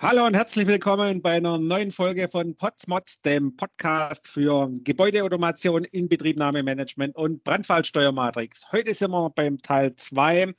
Hallo und herzlich willkommen bei einer neuen Folge von Potsmods, dem Podcast für Gebäudeautomation, Inbetriebnahmemanagement und Brandfallsteuermatrix. Heute sind wir beim Teil 2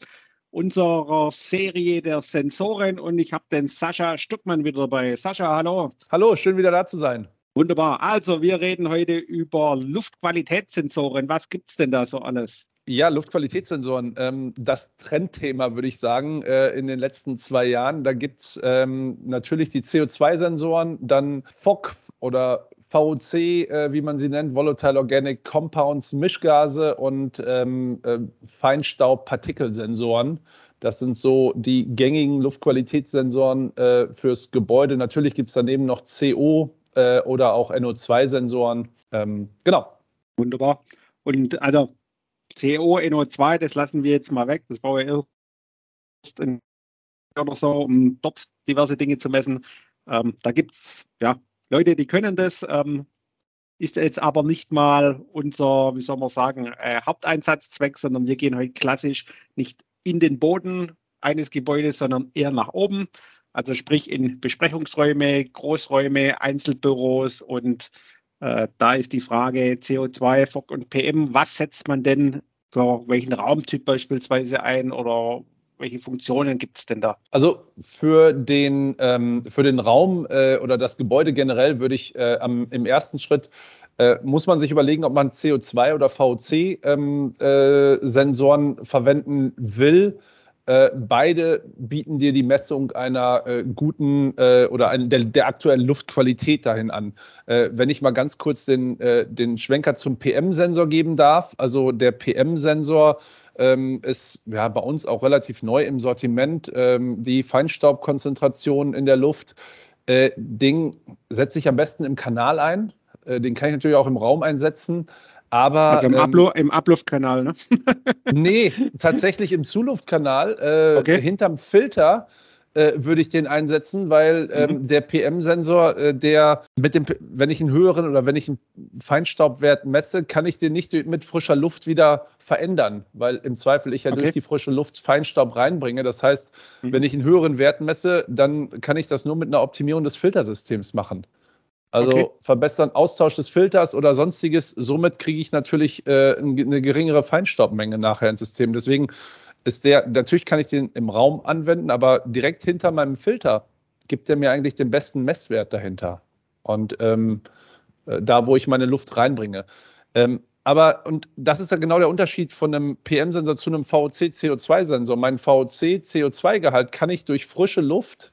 unserer Serie der Sensoren und ich habe den Sascha Stuckmann wieder dabei. Sascha, hallo. Hallo, schön wieder da zu sein. Wunderbar. Also, wir reden heute über Luftqualitätssensoren. Was gibt es denn da so alles? Ja, Luftqualitätssensoren, ähm, das Trendthema, würde ich sagen, äh, in den letzten zwei Jahren. Da gibt es ähm, natürlich die CO2-Sensoren, dann FOC oder VOC, äh, wie man sie nennt, Volatile Organic Compounds, Mischgase und ähm, äh, Feinstaub-Partikelsensoren. Das sind so die gängigen Luftqualitätssensoren äh, fürs Gebäude. Natürlich gibt es daneben noch CO äh, oder auch NO2-Sensoren. Ähm, genau. Wunderbar. Und also CO, NO2, das lassen wir jetzt mal weg. Das brauche ich erst in, oder so, um dort diverse Dinge zu messen. Ähm, da gibt es ja, Leute, die können das. Ähm, ist jetzt aber nicht mal unser, wie soll man sagen, äh, Haupteinsatzzweck, sondern wir gehen heute klassisch nicht in den Boden eines Gebäudes, sondern eher nach oben. Also sprich in Besprechungsräume, Großräume, Einzelbüros und da ist die Frage CO2, FOC und PM. Was setzt man denn für welchen Raumtyp beispielsweise ein oder welche Funktionen gibt es denn da? Also für den, ähm, für den Raum äh, oder das Gebäude generell würde ich äh, am, im ersten Schritt äh, muss man sich überlegen, ob man CO2 oder VOC-Sensoren ähm, äh, verwenden will. Äh, beide bieten dir die Messung einer äh, guten äh, oder ein, der, der, aktuellen Luftqualität dahin an. Äh, wenn ich mal ganz kurz den, äh, den Schwenker zum PM-Sensor geben darf, also der PM-Sensor ähm, ist ja bei uns auch relativ neu im Sortiment. Ähm, die Feinstaubkonzentration in der Luft, Ding setze ich am besten im Kanal ein. den kann ich natürlich auch im Raum einsetzen. Aber, also im, ähm, Ablu im Abluftkanal, ne? nee, tatsächlich im Zuluftkanal, äh, okay. hinterm Filter. Äh, würde ich den einsetzen, weil ähm, mhm. der PM-Sensor, äh, der mit dem, wenn ich einen höheren oder wenn ich einen Feinstaubwert messe, kann ich den nicht mit frischer Luft wieder verändern, weil im Zweifel ich ja okay. durch die frische Luft Feinstaub reinbringe. Das heißt, mhm. wenn ich einen höheren Wert messe, dann kann ich das nur mit einer Optimierung des Filtersystems machen. Also okay. verbessern Austausch des Filters oder sonstiges. Somit kriege ich natürlich äh, eine geringere Feinstaubmenge nachher ins System. Deswegen ist der, natürlich kann ich den im Raum anwenden, aber direkt hinter meinem Filter gibt er mir eigentlich den besten Messwert dahinter. Und ähm, äh, da, wo ich meine Luft reinbringe. Ähm, aber, und das ist ja genau der Unterschied von einem PM-Sensor zu einem VOC-CO2-Sensor. Mein VOC-CO2-Gehalt kann ich durch frische Luft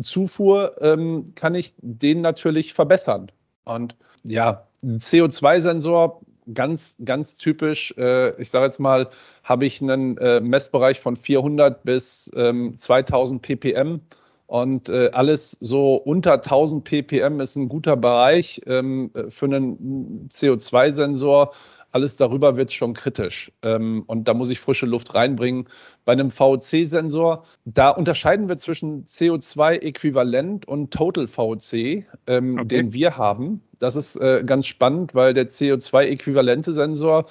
Zufuhr ähm, kann ich den natürlich verbessern. Und ja, ein CO2-Sensor, ganz, ganz typisch, äh, ich sage jetzt mal, habe ich einen äh, Messbereich von 400 bis ähm, 2000 ppm. Und äh, alles so unter 1000 ppm ist ein guter Bereich ähm, für einen CO2-Sensor. Alles darüber wird schon kritisch. Ähm, und da muss ich frische Luft reinbringen. Bei einem VOC-Sensor, da unterscheiden wir zwischen CO2-Äquivalent und Total VOC, ähm, okay. den wir haben. Das ist äh, ganz spannend, weil der CO2-äquivalente Sensor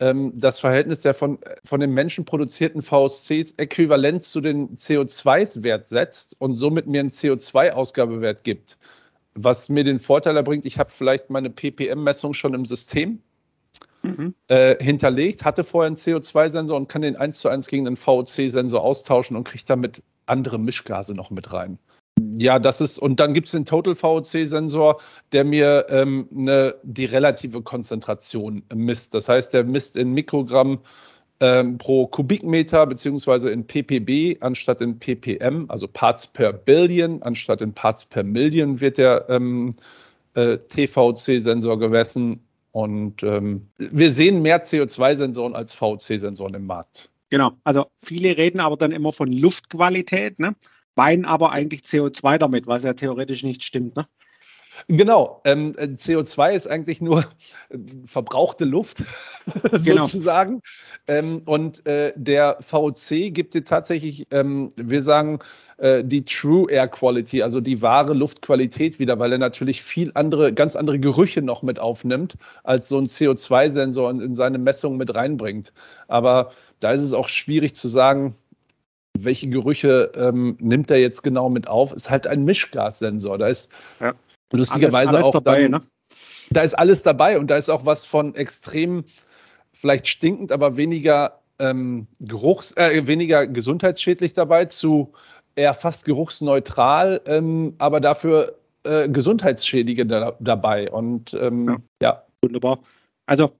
ähm, das Verhältnis der von, von den Menschen produzierten VOCs äquivalent zu den CO2-Wert setzt und somit mir einen CO2-Ausgabewert gibt. Was mir den Vorteil erbringt, ich habe vielleicht meine ppm-Messung schon im System mhm. äh, hinterlegt, hatte vorher einen CO2-Sensor und kann den eins zu eins gegen einen VOC-Sensor austauschen und kriegt damit andere Mischgase noch mit rein. Ja, das ist, und dann gibt es den Total VOC-Sensor, der mir ähm, ne, die relative Konzentration misst. Das heißt, der misst in Mikrogramm ähm, pro Kubikmeter beziehungsweise in ppb anstatt in ppm, also Parts per Billion anstatt in Parts per Million wird der ähm, äh, TVC-Sensor gemessen und ähm, wir sehen mehr CO2-Sensoren als VOC-Sensoren im Markt. Genau, also viele reden aber dann immer von Luftqualität, ne? meinen aber eigentlich CO2 damit, was ja theoretisch nicht stimmt. Ne? Genau, ähm, CO2 ist eigentlich nur äh, verbrauchte Luft genau. sozusagen. Ähm, und äh, der VOC gibt dir tatsächlich, ähm, wir sagen, äh, die True Air Quality, also die wahre Luftqualität wieder, weil er natürlich viel andere, ganz andere Gerüche noch mit aufnimmt, als so ein CO2-Sensor in seine Messungen mit reinbringt. Aber da ist es auch schwierig zu sagen, welche Gerüche ähm, nimmt er jetzt genau mit auf, ist halt ein Mischgassensor. Da ist ja. Lustigerweise alles, alles auch dabei, dann, ne? da ist alles dabei und da ist auch was von extrem vielleicht stinkend, aber weniger ähm, Geruchs, äh, weniger gesundheitsschädlich dabei zu eher fast geruchsneutral, ähm, aber dafür äh, gesundheitsschädigend da, dabei. Und ähm, ja. ja. Wunderbar. Also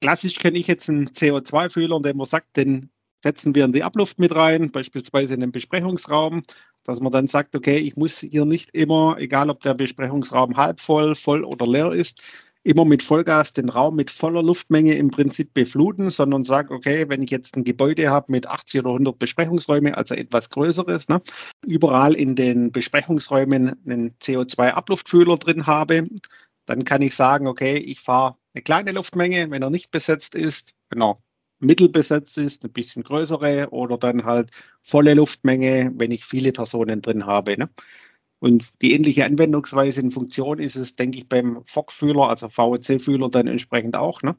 klassisch kenne ich jetzt einen CO2-Fühler, der man sagt, den setzen wir in die Abluft mit rein, beispielsweise in den Besprechungsraum, dass man dann sagt, okay, ich muss hier nicht immer, egal ob der Besprechungsraum halb voll, voll oder leer ist, immer mit Vollgas den Raum mit voller Luftmenge im Prinzip befluten, sondern sage, okay, wenn ich jetzt ein Gebäude habe mit 80 oder 100 Besprechungsräume, also etwas Größeres, ne, überall in den Besprechungsräumen einen CO2-Abluftfühler drin habe, dann kann ich sagen, okay, ich fahre eine kleine Luftmenge, wenn er nicht besetzt ist, genau, mittelbesetzt ist, ein bisschen größere oder dann halt volle Luftmenge, wenn ich viele Personen drin habe. Ne? Und die ähnliche Anwendungsweise in Funktion ist es, denke ich, beim FOC-Fühler, also VOC-Fühler dann entsprechend auch. Ne?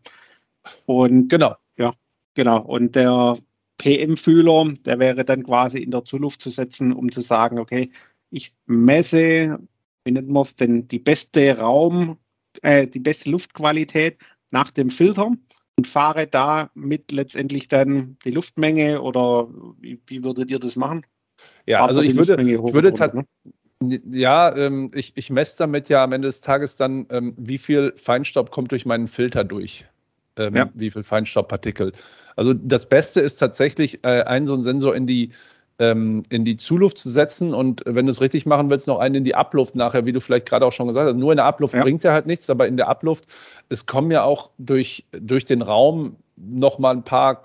Und genau, ja, genau. Und der PM-Fühler, der wäre dann quasi in der Zuluft zu setzen, um zu sagen, okay, ich messe, wie nennt man es denn, die beste Raum, äh, die beste Luftqualität nach dem Filter und fahre damit letztendlich dann die Luftmenge oder wie, wie würdet ihr das machen? Ja, Fahrt also ich würde, ich würde, ne? Ja, ähm, ich, ich messe damit ja am Ende des Tages dann, ähm, wie viel Feinstaub kommt durch meinen Filter durch. Ähm, ja. Wie viel Feinstaubpartikel. Also das Beste ist tatsächlich, äh, einen so einen Sensor in die, ähm, in die Zuluft zu setzen und wenn du es richtig machen willst, noch einen in die Abluft nachher, wie du vielleicht gerade auch schon gesagt hast. Nur in der Abluft ja. bringt er halt nichts, aber in der Abluft, es kommen ja auch durch, durch den Raum nochmal ein paar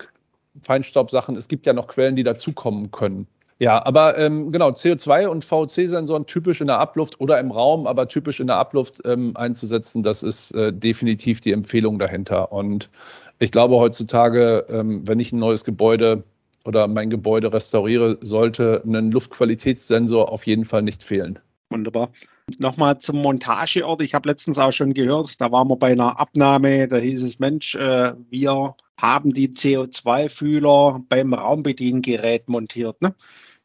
Feinstaubsachen. Es gibt ja noch Quellen, die dazukommen können. Ja, aber ähm, genau, CO2 und VOC-Sensoren typisch in der Abluft oder im Raum, aber typisch in der Abluft ähm, einzusetzen, das ist äh, definitiv die Empfehlung dahinter. Und ich glaube heutzutage, ähm, wenn ich ein neues Gebäude oder mein Gebäude restauriere, sollte ein Luftqualitätssensor auf jeden Fall nicht fehlen. Wunderbar. Nochmal zum Montageort. Ich habe letztens auch schon gehört, da waren wir bei einer Abnahme, da hieß es, Mensch, äh, wir haben die CO2-Fühler beim Raumbediengerät montiert. Ne?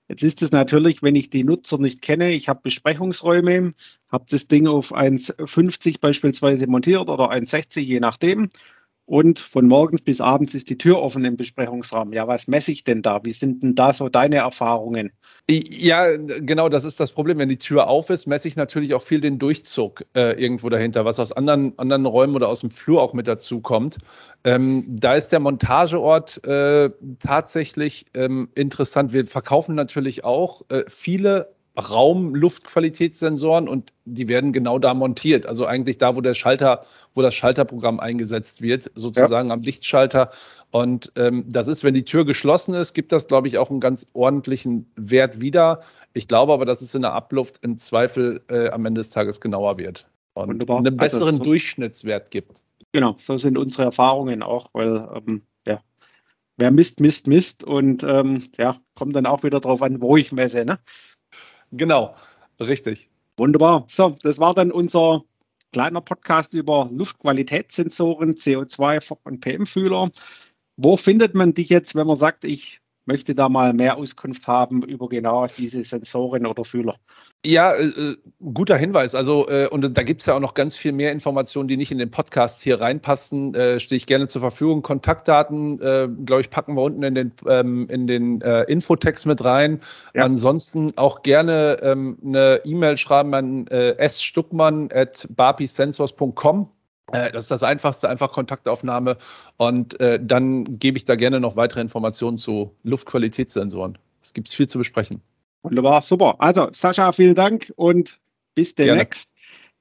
Jetzt ist es natürlich, wenn ich die Nutzer nicht kenne, ich habe Besprechungsräume, habe das Ding auf 1,50 beispielsweise montiert oder 1,60, je nachdem und von morgens bis abends ist die Tür offen im Besprechungsraum. Ja, was messe ich denn da? Wie sind denn da so deine Erfahrungen? Ja, genau, das ist das Problem. Wenn die Tür auf ist, messe ich natürlich auch viel den Durchzug äh, irgendwo dahinter, was aus anderen, anderen Räumen oder aus dem Flur auch mit dazu kommt. Ähm, da ist der Montageort äh, tatsächlich ähm, interessant. Wir verkaufen natürlich auch äh, viele Raumluftqualitätssensoren und die werden genau da montiert. Also eigentlich da, wo der Schalter, wo das Schalterprogramm eingesetzt wird, sozusagen ja. am Lichtschalter. Und ähm, das ist, wenn die Tür geschlossen ist, gibt das, glaube ich, auch einen ganz ordentlichen Wert wieder. Ich glaube aber, dass es in der Abluft im Zweifel äh, am Ende des Tages genauer wird und Wunderbar. einen also besseren also, so Durchschnittswert gibt. Genau, so sind unsere Erfahrungen auch, weil ähm, ja, wer misst, misst, misst und ähm, ja, kommt dann auch wieder darauf an, wo ich messe. Ne? Genau, richtig. Wunderbar. So, das war dann unser kleiner Podcast über Luftqualitätssensoren, CO2 und PM-Fühler. Wo findet man dich jetzt, wenn man sagt, ich möchte da mal mehr Auskunft haben über genau diese Sensoren oder Fühler. Ja, äh, äh, guter Hinweis. Also, äh, und da gibt es ja auch noch ganz viel mehr Informationen, die nicht in den Podcast hier reinpassen. Äh, Stehe ich gerne zur Verfügung. Kontaktdaten, äh, glaube ich, packen wir unten in den, ähm, in den äh, Infotext mit rein. Ja. Ansonsten auch gerne ähm, eine E-Mail schreiben an äh, sstuckmann.barpisensors.com. Äh, das ist das Einfachste, einfach Kontaktaufnahme. Und äh, dann gebe ich da gerne noch weitere Informationen zu Luftqualitätssensoren. Es gibt viel zu besprechen. Wunderbar, super. Also, Sascha, vielen Dank und bis demnächst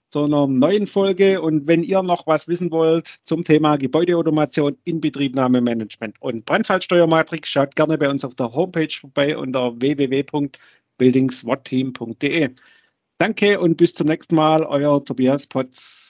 zu einer neuen Folge. Und wenn ihr noch was wissen wollt zum Thema Gebäudeautomation, Inbetriebnahmemanagement und Brandfallsteuermatrix, schaut gerne bei uns auf der Homepage vorbei unter www.buildingswatteam.de. Danke und bis zum nächsten Mal, euer Tobias Potz.